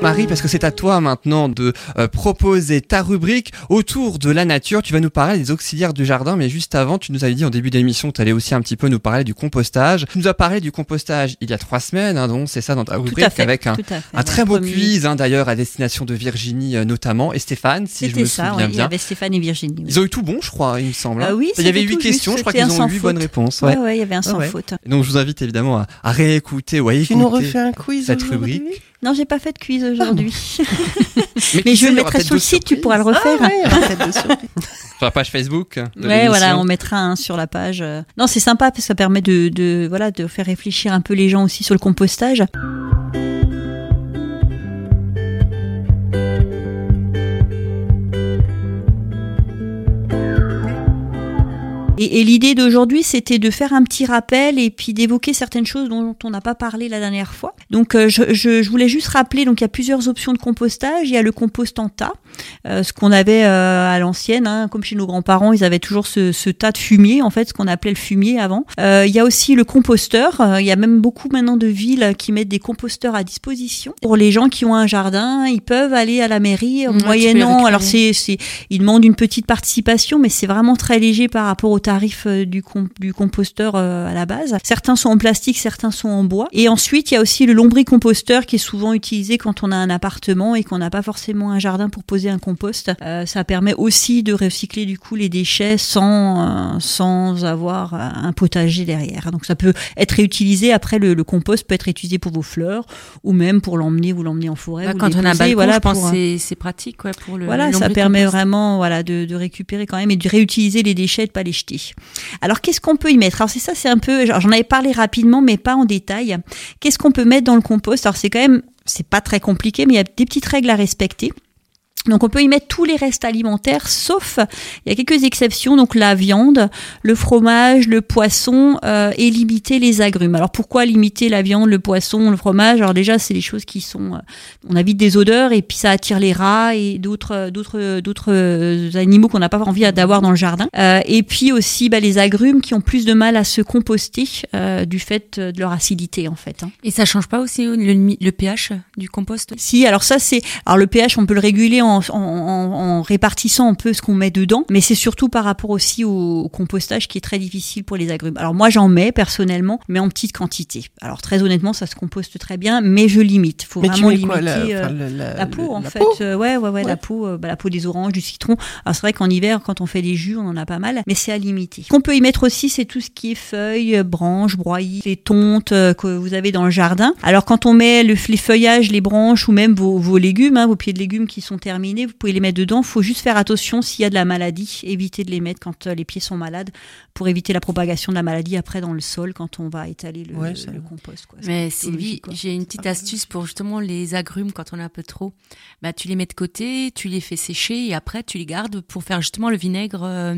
Marie, parce que c'est à toi maintenant de euh, proposer ta rubrique autour de la nature. Tu vas nous parler des auxiliaires du jardin, mais juste avant, tu nous avais dit en début d'émission, tu allais aussi un petit peu nous parler du compostage. Tu nous as parlé du compostage il y a trois semaines, hein, donc c'est ça dans ta rubrique, fait, avec un, fait. très beau Premier- quiz hein, d'ailleurs à destination de Virginie euh, notamment, et Stéphane, si je C'était me ça, souviens oui, il y bien. avait Stéphane et Virginie. oui. Ils ont eu tout bon, je crois, il me semble. hein. Ah oui, il y avait huit questions, juste, je crois qu'ils ont sans eu huit bonnes réponses. Ouais, Ouais. ouais, il y avait un sans Ouais. faute. Donc je vous invite évidemment à, à réécouter ou à Tu écouter. nous refais un quiz cette rubrique. Non, j'ai pas fait de quiz aujourd'hui. qui Mais je le mettrai sur le site, tu pourras le Ah refaire. ouais. Sur la page Facebook. de Ouais, voilà, on mettra un sur la page. euh. Non, c'est sympa parce que ça permet de, de, voilà, de faire réfléchir un peu les gens aussi sur le compostage. Et, l'idée d'aujourd'hui, c'était de faire un petit rappel et puis d'évoquer certaines choses dont on n'a pas parlé la dernière fois. Donc, euh, je, je, je voulais juste rappeler, donc il y a plusieurs options de compostage. Il y a le compost en tas, euh, ce qu'on avait euh, à l'ancienne, hein, comme chez nos grands-parents, ils avaient toujours ce, ce tas de fumier, en fait, ce qu'on appelait le fumier avant. Euh, il y a aussi le composteur. Euh, il y a même beaucoup maintenant de villes qui mettent des composteurs à disposition pour les gens qui ont un jardin. Ils peuvent aller à la mairie Ouais, moyennant. Alors c'est, c'est, ils demandent une petite participation, mais c'est vraiment très léger par rapport au tarif euh, du, com- du composteur à la base. Certains sont en plastique, certains sont en bois. Et ensuite, il y a aussi le lombricomposteur qui est souvent utilisé quand on a un appartement et qu'on n'a pas forcément un jardin pour poser un compost. Euh, ça permet aussi de recycler du coup les déchets sans euh, sans avoir euh, un potager derrière. Donc ça peut être réutilisé. Après, le, le compost peut être réutilisé pour vos fleurs ou même pour l'emmener, vous l'emmener en forêt. Bah, vous quand on a un déposez, balcon, voilà, je pense que c'est- pratique ouais, pour le voilà, ça permet vraiment voilà de, de récupérer quand même et de réutiliser les déchets et de pas les jeter. Alors qu'est-ce qu'on peut y mettre? Alors c'est ça, c'est un peu, j'en avais parlé rapidement, mais pas en détail. Qu'est-ce qu'on peut mettre dans le compost? Alors c'est quand même, c'est pas très compliqué, mais il y a des petites règles à respecter. Donc on peut y mettre tous les restes alimentaires, sauf il y a quelques exceptions, donc la viande, le fromage, le poisson euh, et limiter les agrumes. Alors pourquoi limiter la viande, le poisson, le fromage? Alors déjà c'est des choses qui sont, euh, on évite des odeurs et puis ça attire les rats et d'autres d'autres d'autres euh, animaux qu'on n'a pas envie d'avoir dans le jardin. Euh, et puis aussi bah, les agrumes qui ont plus de mal à se composter euh, du fait de leur acidité en fait. hein. Et ça change pas aussi le, le pH du compost? Si, alors ça c'est, alors le pH on peut le réguler en, en, en- en répartissant un peu ce qu'on met dedans, mais c'est surtout par rapport aussi au, au compostage qui est très difficile pour les agrumes. Alors moi j'en mets personnellement, mais en petite quantité. Alors très honnêtement ça se composte très bien, mais je limite. Faut Mais tu vraiment mets limiter. quoi la, euh, enfin, la, la peau en fait, peau Euh, ouais, ouais, ouais, Ouais. la peau, euh, bah, la peau des oranges, du citron. Alors c'est vrai qu'en hiver, quand on fait des jus, on en a pas mal, mais c'est à limiter. Qu'on peut y mettre aussi, c'est tout ce qui est feuilles, euh, branches, broyis, les tontes que vous avez dans le jardin. Alors quand on met le, les feuillages, les branches ou même vos, vos légumes, hein, vos pieds de légumes qui sont terminés, vous pouvez les mettre dedans. Faut juste faire attention s'il y a de la maladie, éviter de les mettre quand euh, les pieds sont malades pour éviter la propagation de la maladie après dans le sol quand on va étaler le, Ouais, le compost. Quoi. Mais Sylvie, j'ai une petite astuce pour justement les agrumes quand on a un peu trop. Bah, tu les mets de côté, tu les fais sécher et après tu les gardes pour faire justement le vinaigre euh,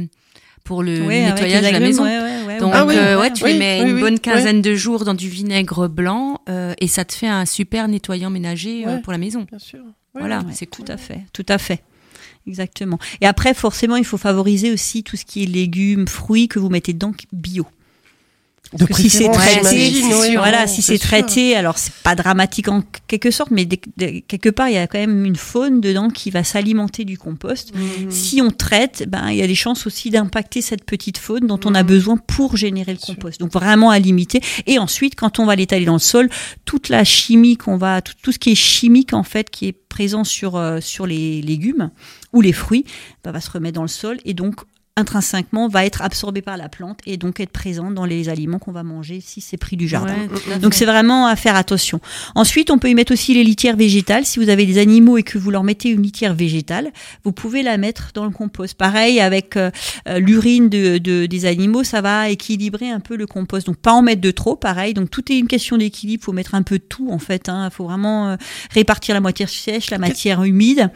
pour le Ouais, nettoyage de la maison. ouais, ouais, ouais, Donc Ah oui, euh, ouais, tu oui, les mets oui, une oui, bonne oui. quinzaine de jours dans du vinaigre blanc euh, et ça te fait un super nettoyant ménager euh, pour la maison. Bien sûr. Voilà, Ouais, c'est tout à fait, tout à fait. Exactement. Et après, forcément, il faut favoriser aussi tout ce qui est légumes, fruits que vous mettez dedans bio. De que si c'est traité, ouais, voilà, si c'est traité, alors c'est pas dramatique en quelque sorte, mais quelque part, il y a quand même une faune dedans qui va s'alimenter du compost. Mhm. Si on traite, ben il y a des chances aussi d'impacter cette petite faune dont on a Mhm. besoin pour générer le compost. Donc vraiment à limiter. Et ensuite, quand on va l'étaler dans le sol, toute la chimie qu'on va, tout, tout ce qui est chimique en fait, qui est présent sur euh, sur les légumes ou les fruits, ben, va se remettre dans le sol et donc intrinsèquement va être absorbé par la plante et donc être présent dans les aliments qu'on va manger si c'est pris du jardin. Ouais, Donc c'est vraiment à faire attention. Ensuite, on peut y mettre aussi les litières végétales. Si vous avez des animaux et que vous leur mettez une litière végétale, vous pouvez la mettre dans le compost. Pareil avec euh, euh, l'urine de, de- des animaux, ça va équilibrer un peu le compost. Donc pas en mettre de trop, pareil. Donc tout est une question d'équilibre. faut mettre un peu de tout en fait. Il faut vraiment euh, répartir la matière sèche, la matière humide.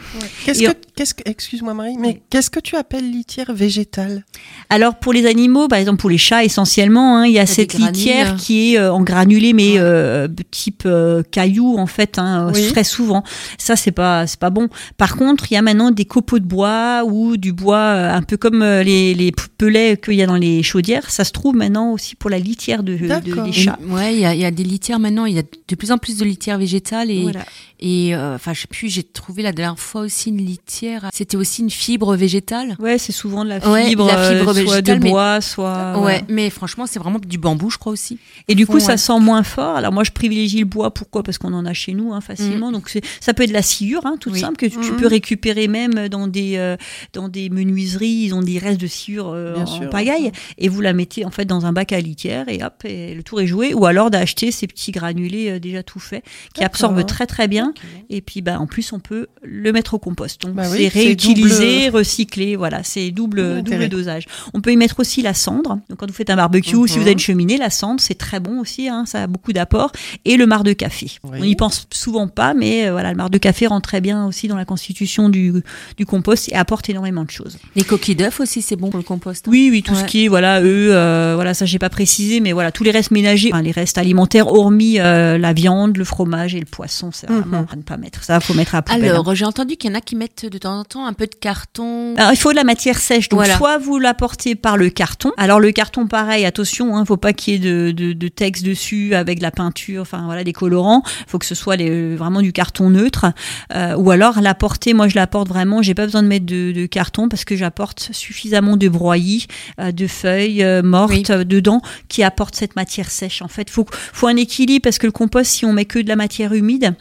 Que, qu'est-ce que, excuse-moi Marie, mais qu'est-ce que tu appelles litière végétale? Végétale Alors pour les animaux, par exemple pour les chats essentiellement, hein, il y a cette granules. litière qui est euh, en granulé mais Ouais. euh, type euh, caillou en fait, hein, Oui. très souvent. Ça c'est pas c'est pas bon. Par contre, il y a maintenant des copeaux de bois ou du bois euh, un peu comme euh, les, les pelets qu'il y a dans les chaudières. Ça se trouve maintenant aussi pour la litière de, des chats. Ouais, il y a, il y a des litières maintenant. Il y a de plus en plus de litières végétales et Voilà. et euh, enfin je sais plus. J'ai trouvé la dernière fois aussi une litière. C'était aussi une fibre végétale. Ouais, c'est souvent de la Ouais, fibre, la fibre euh, soit de végétale, mais- bois, soit. ouais, mais franchement c'est vraiment du bambou, je crois aussi. Et du coup, Ouais. ça sent moins fort. Alors moi, je privilégie le bois. Pourquoi? Parce qu'on en a chez nous hein, facilement. Donc c'est- ça peut être de la sciure, hein, toute Oui. simple que tu Mhm. peux récupérer même dans des euh, dans des menuiseries. Ils ont des restes de sciure euh, en sûr. pagaille et vous la mettez en fait dans un bac à litière et hop, et le tour est joué. Ou alors d'acheter ces petits granulés euh, déjà tout faits qui absorbent très très bien. Et puis bah en plus on peut le mettre au compost. Donc Bah oui, c'est c'est réutilisé, recyclé. Voilà, c'est double Double dosage. On peut y mettre aussi la cendre. Donc quand vous faites un barbecue, Mhm. si vous avez une cheminée, la cendre c'est très bon aussi. hein, ça a beaucoup d'apports. Et le marc de café. Oui. On n'y pense souvent pas, mais euh, voilà, le marc de café rentre très bien aussi dans la constitution du, du compost et apporte énormément de choses. Les coquilles d'œufs aussi c'est bon pour le compost. hein? Oui, oui, tout ce qui est voilà, eux, euh, voilà, ça j'ai pas précisé, mais voilà, tous les restes ménagers, enfin, les restes alimentaires, hormis euh, la viande, le fromage et le poisson, c'est vraiment Mhm. à ne pas mettre. Ça, faut mettre à la poubelle. hein. Alors j'ai entendu qu'il y en a qui mettent de temps en temps un peu de carton. Alors, il faut de la matière sèche. Donc, Voilà. Soit vous l'apportez par le carton. Alors, le carton, pareil, attention, hein, faut pas qu'il y ait de, de, de texte dessus avec de la peinture, enfin, voilà, des colorants. faut que ce soit les- vraiment du carton neutre. Euh, ou alors, l'apporter, moi, je l'apporte vraiment, j'ai pas besoin de mettre de, de carton parce que j'apporte suffisamment de broyis, euh, de feuilles euh, mortes Oui. euh, dedans qui apportent cette matière sèche. En fait, faut, faut un équilibre parce que le compost, si on met que de la matière humide,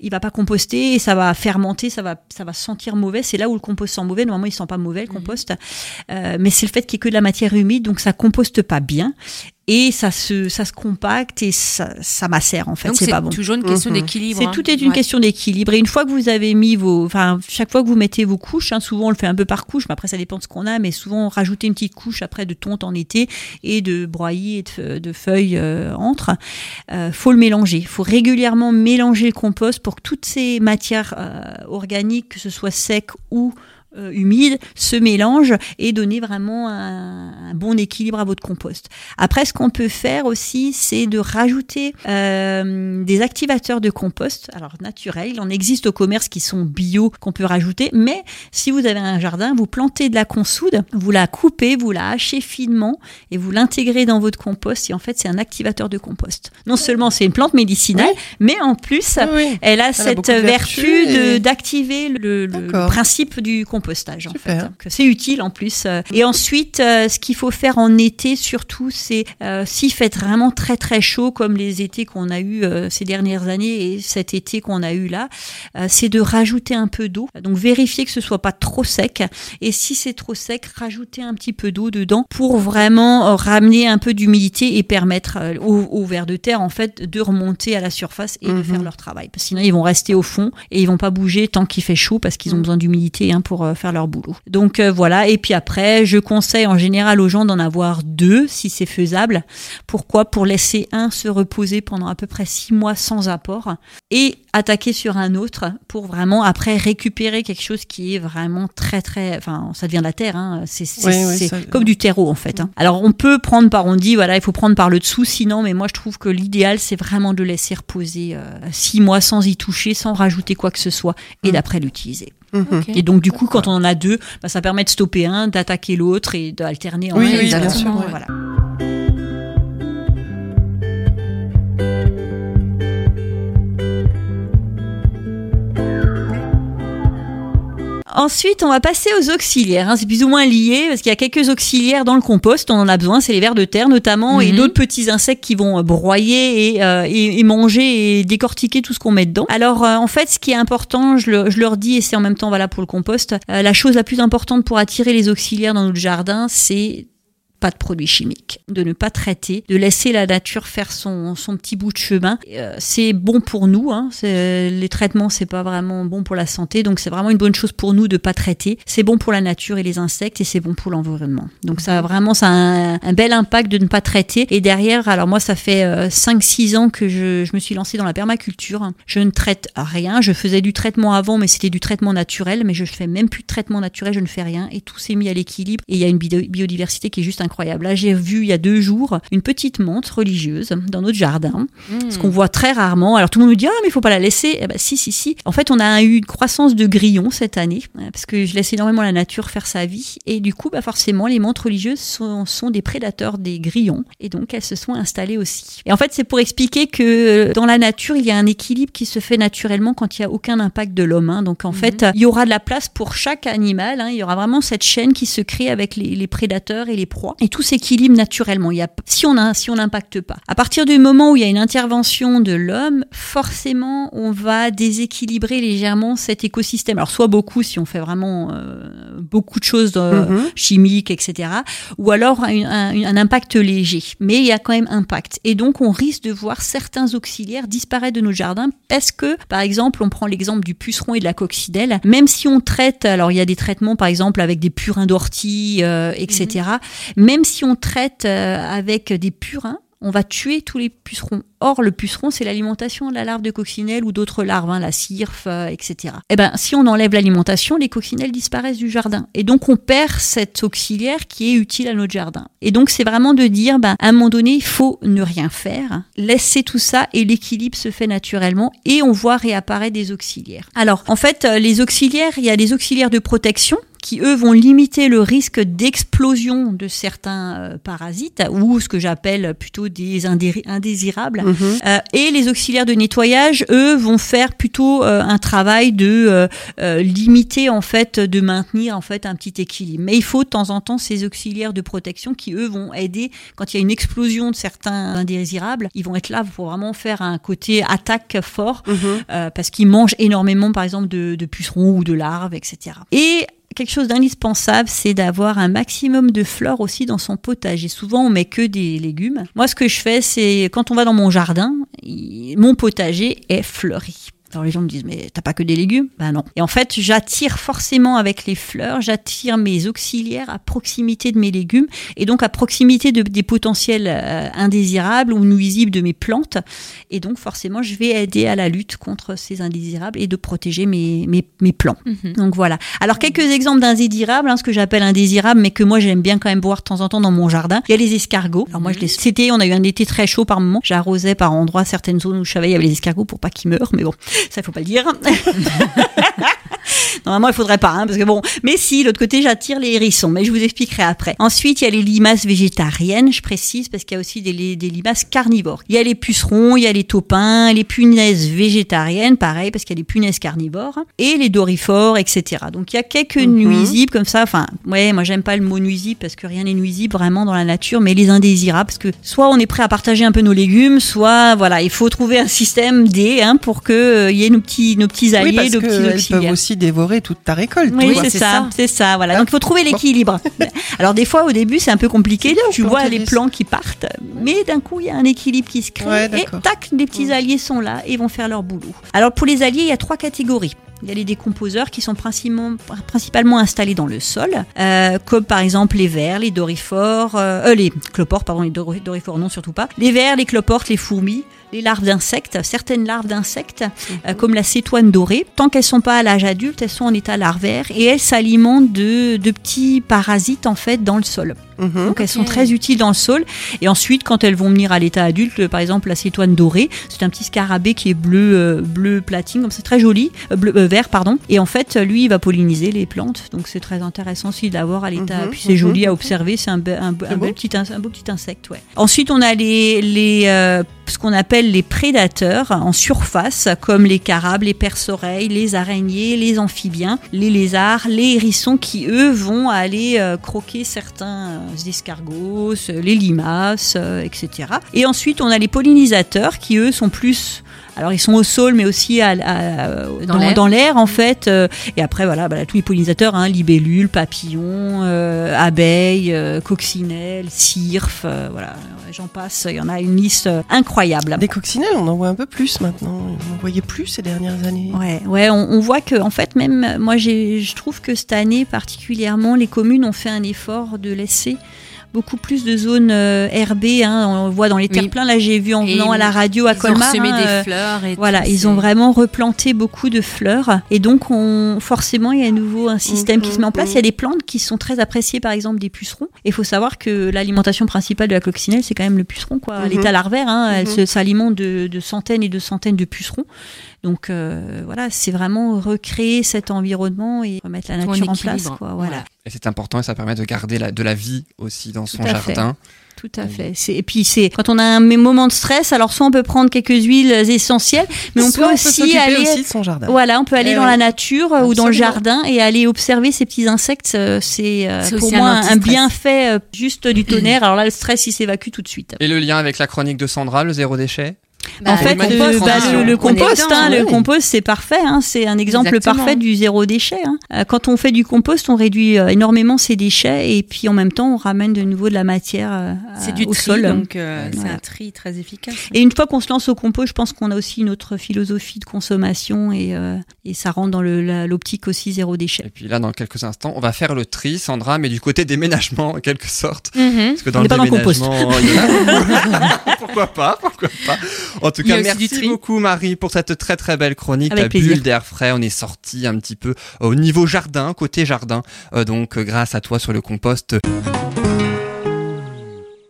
il va pas composter et ça va fermenter, ça va, ça va sentir mauvais. C'est là où le compost sent mauvais. Normalement, il sent pas mauvais le compost, Euh, mais c'est le fait qu'il y ait que de la matière humide, donc ça composte pas bien et ça se, ça se compacte et ça, ça macère en fait. Donc C'est c'est pas bon. toujours une question Mhm. d'équilibre. C'est hein. tout est une Ouais. question d'équilibre. Et une fois que vous avez mis vos, enfin, chaque fois que vous mettez vos couches, hein, souvent on le fait un peu par couche, mais après ça dépend de ce qu'on a, mais souvent rajouter une petite couche après de tonte en été et de broyis et de, de feuilles euh, entre, euh, faut le mélanger. Il faut régulièrement mélanger le compost pour que toutes ces matières euh, organiques, que ce soit sec ou euh, humide, se mélangent et donner vraiment un, un bon équilibre à votre compost. Après, ce qu'on peut faire aussi, c'est de rajouter euh, des activateurs de compost, alors naturels. Il en existe au commerce qui sont bio qu'on peut rajouter, mais si vous avez un jardin, vous plantez de la consoude, vous la coupez, vous la hachez finement et vous l'intégrez dans votre compost. Et en fait, c'est un activateur de compost. Non seulement c'est une plante médicinale, mais en plus, Oui, oui. elle a cette vertu et- d'activer le, le- principe du compostage. En Super. fait, que c'est utile en plus. Euh, Et ensuite, euh, ce qu'il faut faire en été surtout, c'est euh, s'il fait vraiment très très chaud, comme les étés qu'on a eu euh, ces dernières années et cet été qu'on a eu là, euh, c'est de rajouter un peu d'eau. Donc vérifier que ce soit pas trop sec. Et si c'est trop sec, rajouter un petit peu d'eau dedans pour vraiment euh, ramener un peu d'humidité et permettre aux, aux vers de terre en fait de remonter à la surface et de Mhm. faire leur travail. Parce que sinon ils vont rester au fond et ils vont pas bouger tant qu'il fait chaud parce qu'ils ont Mhm. besoin d'humidité hein, pour faire leur boulot. Donc euh, voilà. Et puis après, je conseille en général aux gens d'en avoir deux si c'est faisable. Pourquoi? Pour laisser un se reposer pendant à peu près six mois sans apport et attaquer sur un autre pour vraiment après récupérer quelque chose qui est vraiment très très, enfin ça devient de la terre. Hein. C'est ça- comme du terreau en fait. hein. Alors on peut prendre par, on dit voilà, il faut prendre par le dessous sinon, mais moi je trouve que l'idéal c'est vraiment de laisser reposer euh, six mois sans y toucher, sans rajouter quoi que ce soit et Mm. d'après l'utiliser. Mhm. Et donc du coup quand on en a deux, bah, ça permet de stopper un, d'attaquer l'autre et d'alterner en Oui, bien Exactement, sûr. ouais. Voilà. Ensuite, on va passer aux auxiliaires. hein. C'est plus ou moins lié parce qu'il y a quelques auxiliaires dans le compost. On en a besoin. C'est les vers de terre notamment et Mhm. d'autres petits insectes qui vont euh, broyer et, euh, et- et manger et décortiquer tout ce qu'on met dedans. Alors, euh, en fait, ce qui est important, je, le- je leur dis et c'est en même temps valable pour le compost. euh, la chose la plus importante pour attirer les auxiliaires dans notre jardin, c'est de produits chimiques, de ne pas traiter, de laisser la nature faire son, son petit bout de chemin. Euh, c'est bon pour nous. Hein. Les traitements, c'est pas vraiment bon pour la santé, donc c'est vraiment une bonne chose pour nous de pas traiter. C'est bon pour la nature et les insectes, et c'est bon pour l'environnement. Donc ça a vraiment ça a un, bel impact de ne pas traiter. Et derrière, alors moi, ça fait 5-6 ans que je, je me suis lancée dans la permaculture. Je ne traite rien. Je faisais du traitement avant, mais c'était du traitement naturel. Mais je fais même plus de traitement naturel. Je ne fais rien, et tout s'est mis à l'équilibre. Et il y a une bio- biodiversité qui est juste incroyable. Là, j'ai vu il y a deux jours une petite menthe religieuse dans notre jardin, Hmm. ce qu'on voit très rarement. Alors tout le monde me dit ah mais il faut pas la laisser. Eh ben si si si. En fait, on a eu une croissance de grillons cette année euh, parce que je laisse énormément la nature faire sa vie et du coup bah forcément les menthes religieuses sont, sont des prédateurs des grillons et donc elles se sont installées aussi. Et en fait, c'est pour expliquer que euh, dans la nature, il y a un équilibre qui se fait naturellement quand il y a aucun impact de l'homme. hein. Donc en Mhm. fait, il y aura de la place pour chaque animal. hein. Il y aura vraiment cette chaîne qui se crée avec les, les prédateurs et les proies. Et tout s'équilibre naturellement. Il y a, si on a, si on n'impacte pas. À partir du moment où il y a une intervention de l'homme, forcément, on va déséquilibrer légèrement cet écosystème. Alors soit beaucoup si on fait vraiment euh, beaucoup de choses euh, Mhm. chimiques, etc. Ou alors un, un- un impact léger. Mais il y a quand même impact. Et donc, on risque de voir certains auxiliaires disparaître de nos jardins parce que, par exemple, on prend l'exemple du puceron et de la coccinelle. Même si on traite, alors il y a des traitements, par exemple, avec des purins d'ortie, euh, etc. Même si on traite euh, avec des purins, on va tuer tous les pucerons. Or, le puceron, c'est l'alimentation de la larve de coccinelle ou d'autres larves, hein, la cirfe, euh, etc. Eh ben, si on enlève l'alimentation, les coccinelles disparaissent du jardin. Et donc, on perd cet auxiliaire qui est utile à notre jardin. Et donc, c'est vraiment de dire, ben, à un moment donné, il faut ne rien faire, laisser tout ça et l'équilibre se fait naturellement et on voit réapparaître des auxiliaires. Alors, en fait, euh, les auxiliaires, il y a des auxiliaires de protection qui eux vont limiter le risque d'explosion de certains euh, parasites ou ce que j'appelle plutôt des indé- indésirables. Mhm. Euh, et les auxiliaires de nettoyage, eux, vont faire plutôt euh, un travail de euh, limiter en fait, de maintenir en fait un petit équilibre. Mais il faut de temps en temps ces auxiliaires de protection qui eux vont aider quand il y a une explosion de certains indésirables. Ils vont être là pour vraiment faire un côté attaque fort Mhm. parce qu'ils mangent énormément, par exemple, de, de pucerons ou de larves, etc. Et quelque chose d'indispensable, c'est d'avoir un maximum de fleurs aussi dans son potager. Souvent, on met que des légumes. Moi, ce que je fais, c'est quand on va dans mon jardin, mon potager est fleuri. Alors les gens me disent mais t'as pas que des légumes? Ben non. Et en fait j'attire forcément avec les fleurs, j'attire mes auxiliaires à proximité de mes légumes et donc à proximité de, des potentiels euh, indésirables ou nuisibles de mes plantes. Et donc forcément je vais aider à la lutte contre ces indésirables et de protéger mes, mes, mes plants. Mhm. Donc voilà. Alors quelques exemples d'indésirables, hein, ce que j'appelle indésirables, mais que moi j'aime bien quand même voir de temps en temps dans mon jardin. Il y a les escargots. Alors moi je les. C'était, on a eu un été très chaud par moment. J'arrosais par endroits certaines zones où je savais il y avait les escargots pour pas qu'ils meurent, mais bon, ça il faut pas le dire. Normalement, il faudrait pas, hein, parce que bon. Mais si, l'autre côté, j'attire les hérissons, mais je vous expliquerai après. Ensuite, il y a les limaces végétariennes, je précise, parce qu'il y a aussi des, li- des limaces carnivores. Il y a les pucerons, il y a les taupins, les punaises végétariennes, pareil, parce qu'il y a les punaises carnivores, et les dorifores, etc. Donc, il y a quelques Mhm. nuisibles comme ça. Enfin, ouais, moi, j'aime pas le mot nuisible, parce que rien n'est nuisible vraiment dans la nature, mais les indésirables, parce que soit on est prêt à partager un peu nos légumes, soit, voilà, il faut trouver un système D, hein, pour que euh, y ait nos petits, nos petits alliés, Oui, parce nos petits peuvent. Aussi dévorer toute ta récolte. Oui, c'est c'est ça, ça. c'est ça, voilà. Ah. Donc il faut trouver l'équilibre. Alors des fois au début c'est un peu compliqué, tu vois les plants qui partent, mais d'un coup il y a un équilibre qui se crée Ouais, et tac, les petits alliés sont là et vont faire leur boulot. Alors pour les alliés il y a trois catégories. Il y a les décomposeurs qui sont principalement, principalement installés dans le sol, euh, comme par exemple les vers, les dorifores, euh, euh, les cloportes, pardon, les dorifores non surtout pas, les vers, les cloportes, les fourmis, les larves d'insectes, certaines larves d'insectes, euh, comme la cétoine dorée. Tant qu'elles sont pas à l'âge adulte, elles sont en état larvaire et elles s'alimentent de, de petits parasites en fait dans le sol. Mhm. Donc elles sont très utiles dans le sol. Et ensuite, quand elles vont venir à l'état adulte, par exemple la cétoine dorée, c'est un petit scarabée qui est bleu, euh, bleu platine, comme c'est très joli, euh, bleu euh, vert pardon. Et en fait, lui, il va polliniser les plantes. Donc c'est très intéressant aussi d'avoir à l'état. Mhm, Puis c'est mhm. joli à observer. C'est un, be- un, be- C'est un beau. bel petit un beau petit insecte. Ouais. Ensuite, on a les les euh, ce qu'on appelle les prédateurs en surface, comme les carabes, les perce-oreilles, les araignées, les amphibiens, les lézards, les hérissons, qui eux vont aller euh, croquer certains euh, escargots, euh, les limaces, etc. Et ensuite, on a les pollinisateurs qui eux sont plus Alors ils sont au sol, mais aussi à, à- Dans dans, l'air. en fait. Euh, et après voilà, bah, tous les pollinisateurs, hein, libellules, papillons, euh, abeilles, euh, coccinelles, cirfes, euh, voilà, j'en passe. Il y en a une liste incroyable. Des coccinelles, on en voit un peu plus maintenant. On en voyait plus ces dernières années. Ouais, ouais, on, on voit que en fait même moi je trouve que cette année particulièrement les communes ont fait un effort de laisser beaucoup plus de zones euh, herbées. Hein, on le voit dans les Oui. terre-pleins. Là j'ai vu en venant à la radio à Ils ont Colmar. semé hein, des euh, fleurs et voilà, ils ont vraiment replanté beaucoup de fleurs et donc on, forcément il y a à nouveau un système qui se met en place. Il y a des plantes qui sont très appréciées, par exemple des pucerons. Et il faut savoir que l'alimentation principale de la coccinelle, c'est quand même le puceron, quoi. Mhm. L'état larvaire, hein, elle Mhm. se s'alimente de, de centaines et de centaines de pucerons. Donc euh, voilà, c'est vraiment recréer cet environnement et remettre la nature en place, quoi. Voilà. Voilà. Et c'est important et ça permet de garder la, de la vie aussi dans son fait. jardin. Tout à fait. C'est- Et puis c'est quand on a un moment de stress, alors soit on peut prendre quelques huiles essentielles, mais on Soit peut aussi s'occuper aller aussi de son jardin. Voilà, on peut aller Eh dans la nature euh, ou dans le jardin et aller observer ces petits insectes. euh, C'est euh, pour aussi un moi un, anti-stress. bienfait juste du tonnerre. Alors là, le stress, il s'évacue tout de suite. Et le lien avec la chronique de Sandra, le zéro déchet? Bah, en fait, le euh, compost, bah, transition. le, compost, dedans, hein, le compost, c'est parfait. hein, c'est un exemple Exactement. parfait du zéro déchet. hein. Euh, Quand on fait du compost, on réduit euh, énormément ses déchets et puis en même temps, on ramène de nouveau de la matière euh, C'est du au tri, sol. donc euh, c'est un tri très efficace. Et une fois qu'on se lance au compost, je pense qu'on a aussi une autre philosophie de consommation et, euh, et ça rentre dans l'optique aussi zéro déchet. Et puis là, dans quelques instants, on va faire le tri, Sandra, mais du côté déménagement, en quelque sorte. Mhm. Parce que dans On le n'est pas dans le compost. déménagement, il y a- pourquoi pas, pourquoi pas. En tout cas, merci beaucoup Marie pour cette très très belle chronique. Avec La plaisir. bulle d'air frais, on est sorti un petit peu au niveau jardin, côté jardin. Euh, donc, euh, grâce à toi sur le compost.